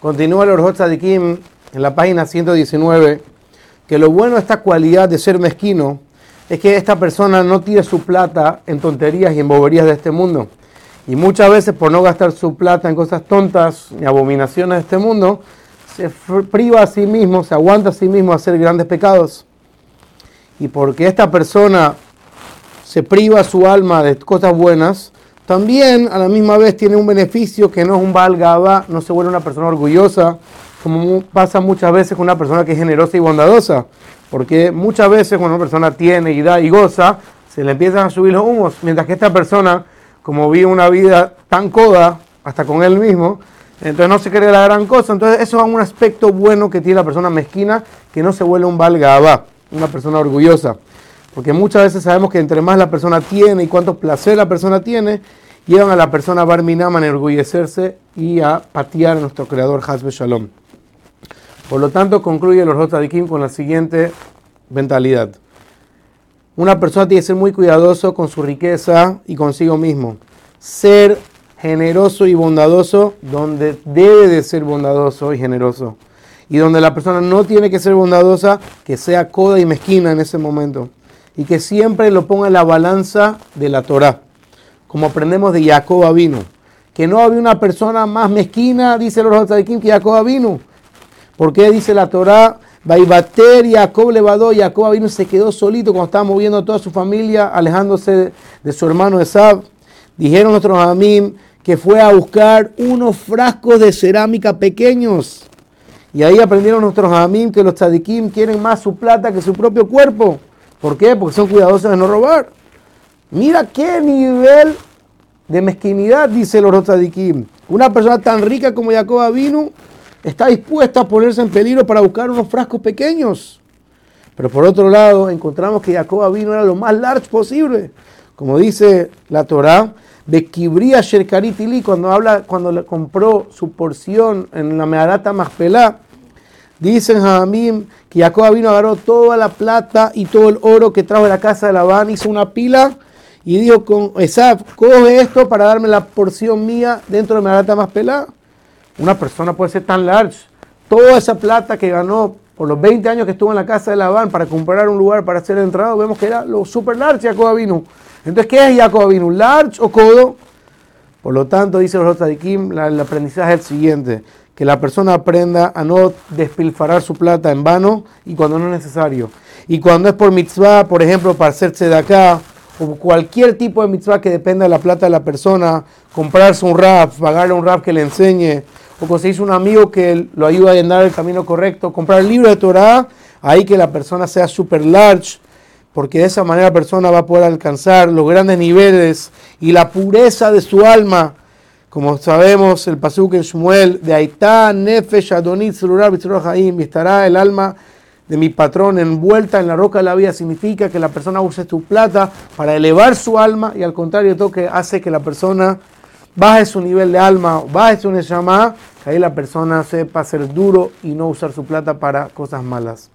Continúa el Orjot Tzadikim en la página 119 que lo bueno de esta cualidad de ser mezquino es que esta persona no tira su plata en tonterías y en boberías de este mundo. Y muchas veces por no gastar su plata en cosas tontas y abominaciones de este mundo, se priva a sí mismo, se aguanta a sí mismo a hacer grandes pecados. Y porque esta persona se priva su alma de cosas buenas, también a la misma vez tiene un beneficio que no es un valgaba, no se vuelve una persona orgullosa, como pasa muchas veces con una persona que es generosa y bondadosa. Porque muchas veces cuando una persona tiene y da y goza, se le empiezan a subir los humos, mientras que esta persona, como vive una vida tan coda, hasta con él mismo, entonces no se cree la gran cosa. Entonces eso es un aspecto bueno que tiene la persona mezquina, que no se vuelve un valgaba, una persona orgullosa. Porque muchas veces sabemos que entre más la persona tiene y cuánto placer la persona tiene, llevan a la persona Barminam a enorgullecerse y a patear a nuestro creador Hasbe Shalom. Por lo tanto, concluye el Kim con la siguiente mentalidad. Una persona tiene que ser muy cuidadoso con su riqueza y consigo mismo. Ser generoso y bondadoso donde debe de ser bondadoso y generoso. Y donde la persona no tiene que ser bondadosa, que sea coda y mezquina en ese momento y que siempre lo ponga en la balanza de la Torah, como aprendemos de Jacob vino, que no había una persona más mezquina, dice los Tzadikim, que Jacob vino. ¿Por qué dice la Torah? Baibater Jacob levadó, Jacob vino se quedó solito cuando estaba moviendo toda su familia, alejándose de su hermano Esab. Dijeron nuestros amim que fue a buscar unos frascos de cerámica pequeños. Y ahí aprendieron nuestros amim que los tzadikim quieren más su plata que su propio cuerpo. ¿Por qué? Porque son cuidadosos de no robar. Mira qué nivel de mezquinidad, dice el Orotzadikim. Una persona tan rica como Jacob vino está dispuesta a ponerse en peligro para buscar unos frascos pequeñños. Pero por otro lado, encontramos que Jacob vino era lo más large posible. Como dice la Torah, de Kibria Sherkaritili, cuando habla, cuando le compró su porción en la Meharata Maspelá, Dicen Jamim que Jacob vino, agarró toda la plata y todo el oro que trajo de la casa de Labán, hizo una pila y dijo con Esaf, coge esto para darme la porción mía dentro de mi plata más pelada. Una persona puede ser tan large. Toda esa plata que ganó por los 20 años que estuvo en la casa de Labán para comprar un lugar para ser entrado, vemos que era lo super large Jacob vino. Entonces, ¿qué es Jacob vino? ¿Large o codo? Por lo tanto, dice los Kim, el aprendizaje es el siguiente que la persona aprenda a no despilfarrar su plata en vano y cuando no es necesario. Y cuando es por mitzvah, por ejemplo, para hacerse de acá, o cualquier tipo de mitzvah que dependa de la plata de la persona, comprarse un rap, pagarle un rap que le enseñe, o conseguirse un amigo que lo ayude a andar el camino correcto, comprar el libro de Torah, ahí que la persona sea super large, porque de esa manera la persona va a poder alcanzar los grandes niveles y la pureza de su alma como sabemos, el pasuk en Shmuel, de Aitá, Nefesh, Adonit, Zerurar, Haim, estará el alma de mi patrón envuelta en la roca de la vida, significa que la persona use tu plata para elevar su alma y al contrario, todo que hace que la persona baje su nivel de alma, baje su neshama, que ahí la persona sepa ser duro y no usar su plata para cosas malas.